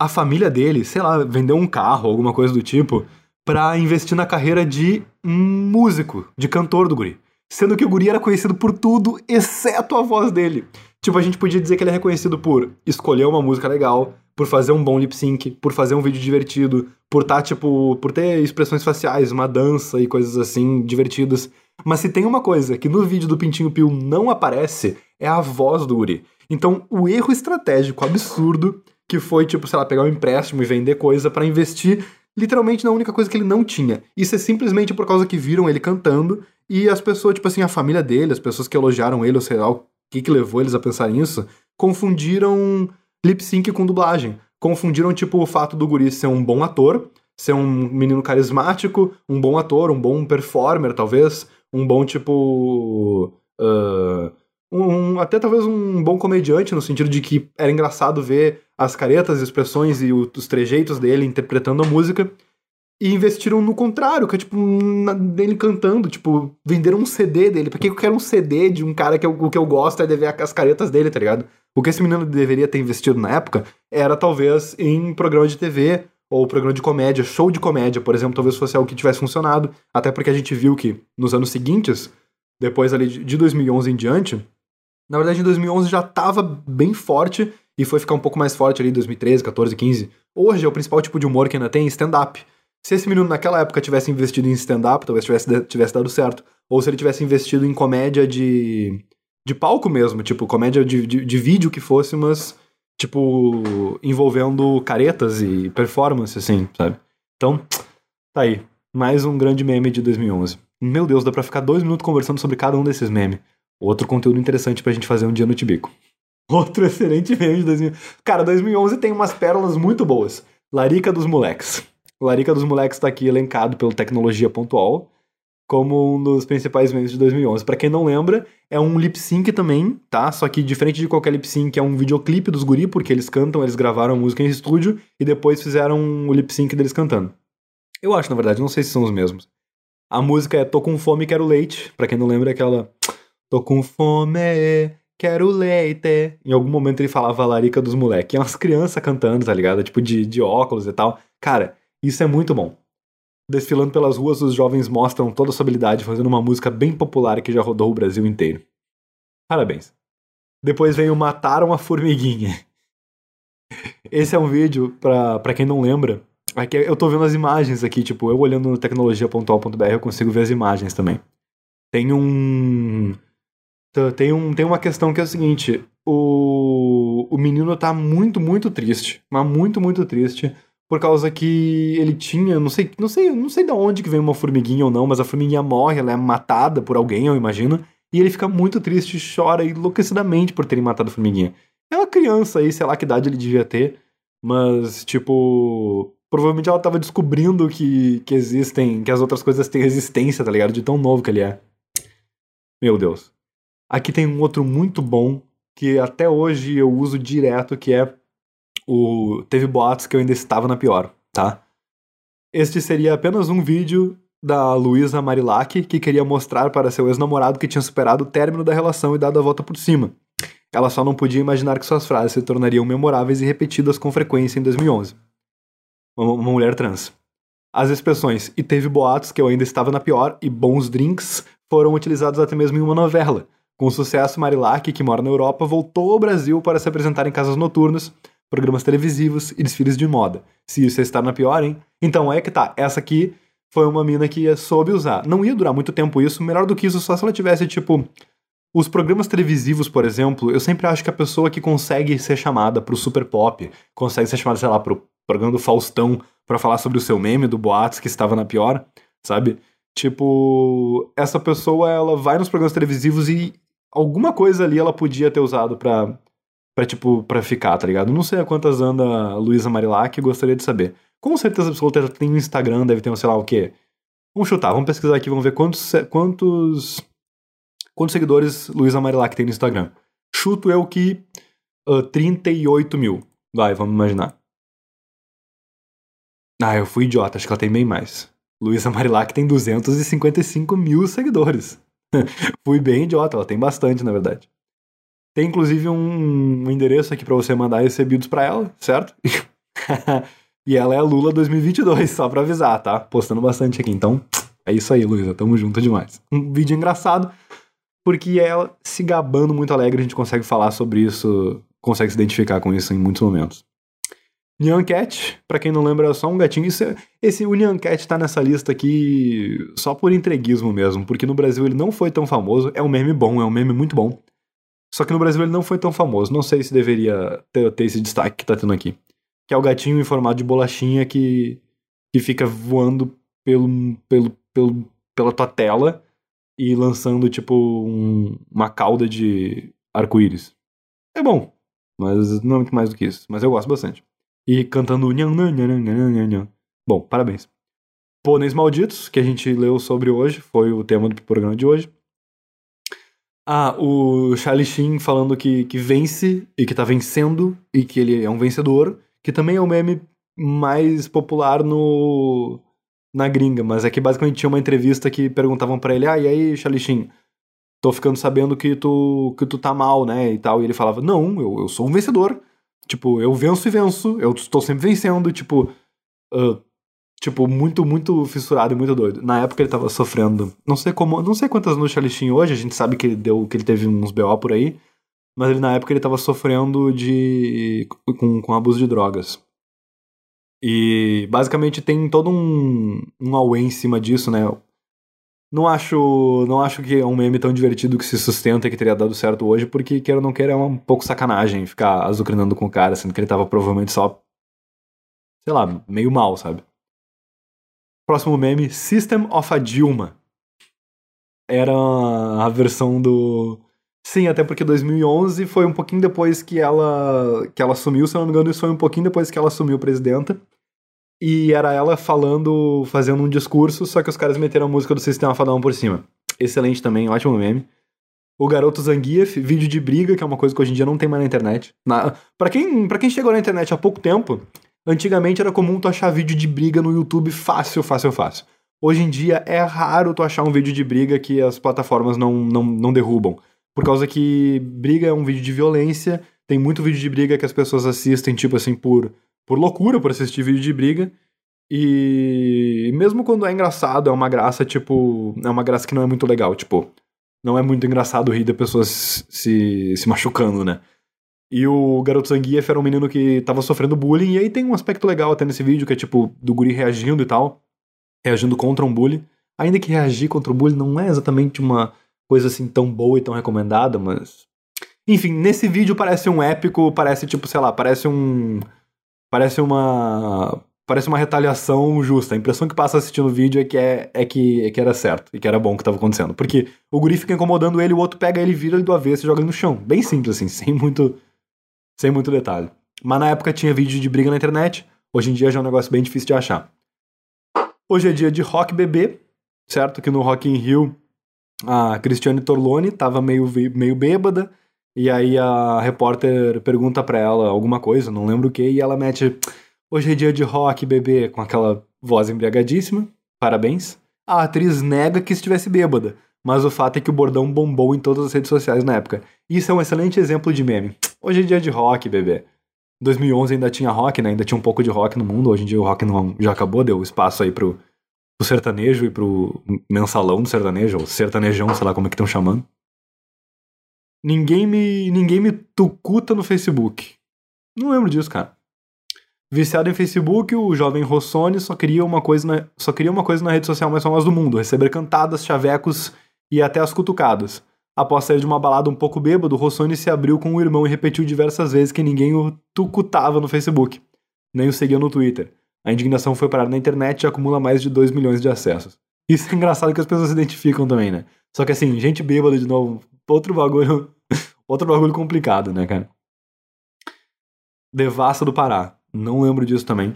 a família dele, sei lá, vendeu um carro, alguma coisa do tipo, para investir na carreira de músico, de cantor do guri. Sendo que o guri era conhecido por tudo, exceto a voz dele. Tipo, a gente podia dizer que ele é reconhecido por escolher uma música legal, por fazer um bom lip sync, por fazer um vídeo divertido, por tá, tipo, por ter expressões faciais, uma dança e coisas assim divertidas. Mas se tem uma coisa que no vídeo do Pintinho Pio não aparece, é a voz do guri. Então, o erro estratégico absurdo que foi, tipo, sei lá, pegar um empréstimo e vender coisa para investir literalmente na única coisa que ele não tinha. Isso é simplesmente por causa que viram ele cantando e as pessoas, tipo assim, a família dele, as pessoas que elogiaram ele, ou sei lá que, que levou eles a pensar nisso, confundiram lip sync com dublagem. Confundiram, tipo, o fato do guri ser um bom ator, ser um menino carismático, um bom ator, um bom performer, talvez, um bom, tipo. Uh, um, até talvez um bom comediante, no sentido de que era engraçado ver as caretas, expressões e os trejeitos dele interpretando a música. E investiram no contrário, que é tipo, na, dele cantando, tipo, venderam um CD dele. Por que eu quero um CD de um cara que eu, o que eu gosto é de ver as caretas dele, tá ligado? O que esse menino deveria ter investido na época era talvez em programa de TV ou programa de comédia, show de comédia, por exemplo, talvez fosse algo que tivesse funcionado. Até porque a gente viu que nos anos seguintes, depois ali de 2011 em diante, na verdade, em 2011 já estava bem forte e foi ficar um pouco mais forte ali em 2013, 14, 15. Hoje é o principal tipo de humor que ainda tem stand-up. Se esse menino naquela época tivesse investido em stand-up, talvez tivesse, tivesse dado certo. Ou se ele tivesse investido em comédia de, de palco mesmo, tipo, comédia de, de, de vídeo que fosse, mas, tipo, envolvendo caretas e performance, assim, sabe? Então, tá aí. Mais um grande meme de 2011. Meu Deus, dá pra ficar dois minutos conversando sobre cada um desses memes. Outro conteúdo interessante pra gente fazer um dia no Tibico. Outro excelente meme de 2000. Cara, 2011 tem umas pérolas muito boas. Larica dos Moleques. Larica dos Moleques tá aqui elencado pelo Tecnologia Pontual como um dos principais memes de 2011. Para quem não lembra, é um lip sync também, tá? Só que diferente de qualquer lip sync, é um videoclipe dos guri, porque eles cantam, eles gravaram a música em estúdio e depois fizeram o lip sync deles cantando. Eu acho, na verdade, não sei se são os mesmos. A música é Tô com fome, quero leite. Para quem não lembra, é aquela Tô com fome, quero leite. Em algum momento ele falava larica dos moleques. E umas crianças cantando, tá ligado? Tipo de, de óculos e tal. Cara, isso é muito bom. Desfilando pelas ruas, os jovens mostram toda a sua habilidade fazendo uma música bem popular que já rodou o Brasil inteiro. Parabéns. Depois vem o Mataram a Formiguinha. Esse é um vídeo, pra, pra quem não lembra, Aqui eu tô vendo as imagens aqui, tipo, eu olhando no tecnologia.al.br eu consigo ver as imagens também. Tem um. Tem, um, tem uma questão que é o seguinte: o, o menino tá muito, muito triste. Mas muito, muito triste. Por causa que ele tinha, não sei, não sei, não sei de onde que vem uma formiguinha ou não, mas a formiguinha morre, ela é matada por alguém, eu imagino. E ele fica muito triste, chora enlouquecidamente por terem matado a formiguinha. É uma criança aí, sei lá que idade ele devia ter. Mas, tipo, provavelmente ela tava descobrindo que, que existem, que as outras coisas têm resistência, tá ligado? De tão novo que ele é. Meu Deus. Aqui tem um outro muito bom que até hoje eu uso direto, que é o teve boatos que eu ainda estava na pior, tá? Este seria apenas um vídeo da Luísa Marilac, que queria mostrar para seu ex-namorado que tinha superado o término da relação e dado a volta por cima. Ela só não podia imaginar que suas frases se tornariam memoráveis e repetidas com frequência em 2011. Uma, uma mulher trans. As expressões e teve boatos que eu ainda estava na pior e bons drinks foram utilizados até mesmo em uma novela. Com sucesso, Marilac, que mora na Europa, voltou ao Brasil para se apresentar em casas noturnas, programas televisivos e desfiles de moda. Se isso é estar na pior, hein? Então é que tá, essa aqui foi uma mina que soube usar. Não ia durar muito tempo isso, melhor do que isso só se ela tivesse, tipo. Os programas televisivos, por exemplo, eu sempre acho que a pessoa que consegue ser chamada pro Super Pop, consegue ser chamada, sei lá, pro programa do Faustão para falar sobre o seu meme do Boatos que estava na pior, sabe? Tipo, essa pessoa, ela vai nos programas televisivos e alguma coisa ali ela podia ter usado pra, pra tipo, pra ficar, tá ligado? Não sei a quantas anda a Luísa Marilac, gostaria de saber. Com certeza absoluta ela tem um Instagram, deve ter um, sei lá o quê. Vamos chutar, vamos pesquisar aqui, vamos ver quantos, quantos, quantos seguidores Luísa Marilac tem no Instagram. Chuto eu que uh, 38 mil. Vai, vamos imaginar. Ah, eu fui idiota, acho que ela tem bem mais. Luísa Marilac tem 255 mil seguidores. Fui bem idiota, ela tem bastante, na verdade. Tem inclusive um, endereço aqui para você mandar recebidos para ela, certo? e ela é Lula 2022, só pra avisar, tá? Postando bastante aqui. Então, é isso aí, Luísa. Tamo junto demais. Um vídeo engraçado, porque ela se gabando muito alegre, a gente consegue falar sobre isso, consegue se identificar com isso em muitos momentos. Nyan Cat, pra quem não lembra, é só um gatinho. É, esse o Nyan Cat tá nessa lista aqui só por entreguismo mesmo, porque no Brasil ele não foi tão famoso. É um meme bom, é um meme muito bom. Só que no Brasil ele não foi tão famoso. Não sei se deveria ter, ter esse destaque que tá tendo aqui. Que é o gatinho em formato de bolachinha que, que fica voando pelo, pelo, pelo, pela tua tela e lançando, tipo, um, uma cauda de arco-íris. É bom, mas não é muito mais do que isso. Mas eu gosto bastante e cantando nhan, nhan, nhan, nhan, nhan. Bom, parabéns. Pôneis Malditos, que a gente leu sobre hoje, foi o tema do programa de hoje. Ah, o Charlie Sheen falando que, que vence e que tá vencendo e que ele é um vencedor, que também é o meme mais popular no na gringa, mas é que basicamente tinha uma entrevista que perguntavam para ele: "Ah, e aí, Charlie Sheen, tô ficando sabendo que tu que tu tá mal, né?" e tal, e ele falava: "Não, eu, eu sou um vencedor. Tipo, eu venço e venço, eu estou sempre vencendo, tipo. Uh, tipo, muito, muito fissurado e muito doido. Na época ele tava sofrendo. Não sei como. Não sei quantas no Charlie Sheen hoje, a gente sabe que ele deu. que ele teve uns BO por aí. Mas ele, na época ele tava sofrendo de. com, com abuso de drogas. E basicamente tem todo um, um auê em cima disso, né? Não acho, não acho que é um meme tão divertido que se sustenta que teria dado certo hoje, porque queira ou não queira é um pouco sacanagem ficar azucrinando com o cara, sendo que ele tava provavelmente só, sei lá, meio mal, sabe? Próximo meme, System of a Dilma. Era a versão do... Sim, até porque 2011 foi um pouquinho depois que ela, que ela assumiu, se não me engano, isso foi um pouquinho depois que ela assumiu presidenta. E era ela falando, fazendo um discurso, só que os caras meteram a música do Sistema Fadão por cima. Excelente também, ótimo meme. O Garoto Zangief, vídeo de briga, que é uma coisa que hoje em dia não tem mais na internet. Na, pra, quem, pra quem chegou na internet há pouco tempo, antigamente era comum tu achar vídeo de briga no YouTube fácil, fácil, fácil. Hoje em dia é raro tu achar um vídeo de briga que as plataformas não, não, não derrubam. Por causa que briga é um vídeo de violência, tem muito vídeo de briga que as pessoas assistem, tipo assim, por por loucura por assistir vídeo de briga. E mesmo quando é engraçado, é uma graça, tipo. É uma graça que não é muito legal. Tipo, não é muito engraçado rir da pessoa se, se machucando, né? E o garoto Zangief era um menino que tava sofrendo bullying. E aí tem um aspecto legal até nesse vídeo, que é tipo, do guri reagindo e tal. Reagindo contra um bully. Ainda que reagir contra o bullying não é exatamente uma coisa assim tão boa e tão recomendada, mas. Enfim, nesse vídeo parece um épico, parece tipo, sei lá, parece um. Parece uma. Parece uma retaliação justa. A impressão que passa assistindo o vídeo é que, é, é, que, é que era certo e que era bom o que estava acontecendo. Porque o guri fica incomodando ele, o outro pega ele, vira ele do avesso e joga ele no chão. Bem simples, assim, sem muito, sem muito detalhe. Mas na época tinha vídeo de briga na internet, hoje em dia já é um negócio bem difícil de achar. Hoje é dia de rock bebê, certo? Que no Rock in Rio a Cristiane Torlone tava meio, meio bêbada, e aí a repórter pergunta pra ela alguma coisa, não lembro o que, e ela mete: Hoje é dia de rock, bebê, com aquela voz embriagadíssima, parabéns. A atriz nega que estivesse bêbada, mas o fato é que o bordão bombou em todas as redes sociais na época. Isso é um excelente exemplo de meme. Hoje é dia de rock, bebê. Em 2011 ainda tinha rock, né? Ainda tinha um pouco de rock no mundo. Hoje em dia o rock não, já acabou, deu espaço aí pro, pro sertanejo e pro mensalão do sertanejo, ou sertanejão, sei lá como é que estão chamando. Ninguém me, ninguém me tucuta no Facebook. Não lembro disso, cara. Viciado em Facebook, o jovem Rossoni só queria uma coisa na, só queria uma coisa na rede social mais famosa do mundo: receber cantadas, chavecos e até as cutucadas. Após sair de uma balada um pouco bêbado, Rossoni se abriu com o irmão e repetiu diversas vezes que ninguém o tucutava no Facebook, nem o seguia no Twitter. A indignação foi parar na internet e acumula mais de 2 milhões de acessos. Isso é engraçado que as pessoas se identificam também, né? Só que assim, gente bêbada de novo, outro bagulho, outro bagulho complicado, né, cara? Devassa do Pará. Não lembro disso também.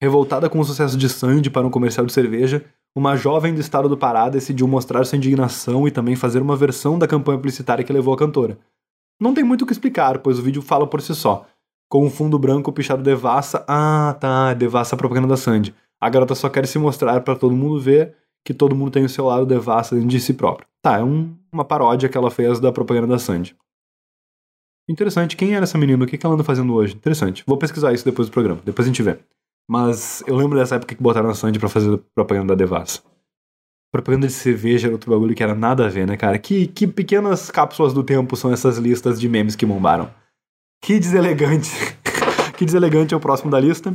Revoltada com o sucesso de Sandy para um comercial de cerveja, uma jovem do estado do Pará decidiu mostrar sua indignação e também fazer uma versão da campanha publicitária que levou a cantora. Não tem muito o que explicar, pois o vídeo fala por si só. Com um fundo branco pichado devassa. Ah, tá, devassa a propaganda da Sandy. A garota só quer se mostrar para todo mundo ver que todo mundo tem o seu lado devassa de si próprio. Tá, é um, uma paródia que ela fez da propaganda da Sandy. Interessante, quem era essa menina? O que ela anda fazendo hoje? Interessante. Vou pesquisar isso depois do programa, depois a gente vê. Mas eu lembro dessa época que botaram a Sandy pra fazer propaganda da Devassa. Propaganda de cerveja era outro bagulho que era nada a ver, né, cara? Que, que pequenas cápsulas do tempo são essas listas de memes que bombaram. Que deselegante. que deselegante é o próximo da lista.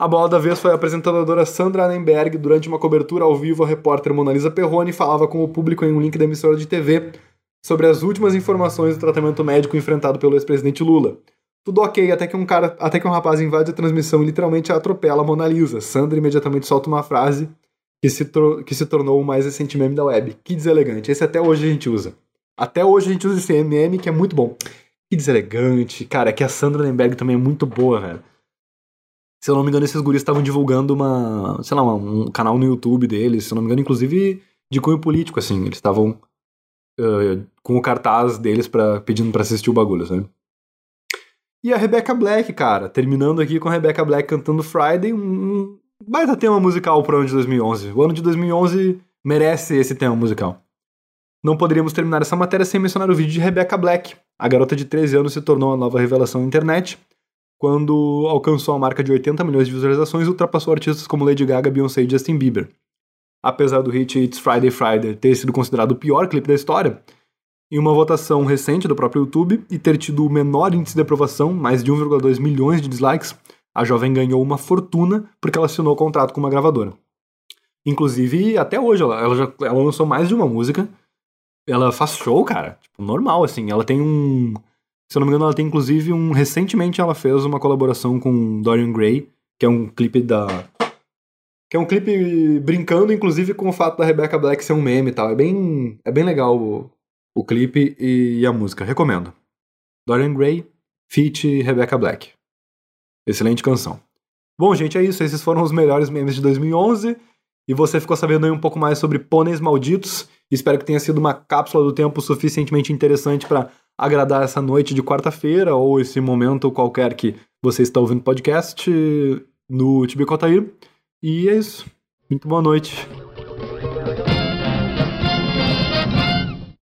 A bola da vez foi a apresentadora Sandra Annenberg. Durante uma cobertura ao vivo, a repórter Monalisa Perrone falava com o público em um link da emissora de TV sobre as últimas informações do tratamento médico enfrentado pelo ex-presidente Lula. Tudo ok, até que um cara, até que um rapaz invade a transmissão e literalmente atropela a Mona Lisa. Sandra imediatamente solta uma frase que se, que se tornou o mais recente meme da web. Que deselegante. Esse até hoje a gente usa. Até hoje a gente usa esse meme que é muito bom. Que deselegante. Cara, é que a Sandra Lemberg também é muito boa, velho. Se eu não me engano, esses guris estavam divulgando uma, sei lá, um canal no YouTube deles, se eu não me engano, inclusive de cunho político, assim. Eles estavam uh, com o cartaz deles pra, pedindo para assistir o bagulho, sabe? E a Rebecca Black, cara, terminando aqui com a Rebecca Black cantando Friday, um baita tema musical pro ano de 2011. O ano de 2011 merece esse tema musical. Não poderíamos terminar essa matéria sem mencionar o vídeo de Rebecca Black. A garota de 13 anos se tornou a nova revelação na internet quando alcançou a marca de 80 milhões de visualizações ultrapassou artistas como Lady Gaga, Beyoncé e Justin Bieber apesar do hit It's Friday Friday ter sido considerado o pior clipe da história, em uma votação recente do próprio YouTube e ter tido o menor índice de aprovação, mais de 1,2 milhões de dislikes, a jovem ganhou uma fortuna porque ela assinou contrato com uma gravadora. Inclusive, até hoje, ela, ela já ela lançou mais de uma música. Ela faz show, cara. Tipo, normal, assim. Ela tem um. Se eu não me engano, ela tem inclusive um. Recentemente ela fez uma colaboração com Dorian Gray, que é um clipe da que é um clipe brincando, inclusive, com o fato da Rebecca Black ser um meme e tal. É bem, é bem legal o, clipe e a música. Recomendo. Dorian Gray, feat Rebecca Black. Excelente canção. Bom, gente, é isso. Esses foram os melhores memes de 2011. E você ficou sabendo aí um pouco mais sobre pôneis malditos. Espero que tenha sido uma cápsula do tempo suficientemente interessante para agradar essa noite de quarta-feira ou esse momento qualquer que você está ouvindo podcast no Tibicotair. E é isso. Muito boa noite.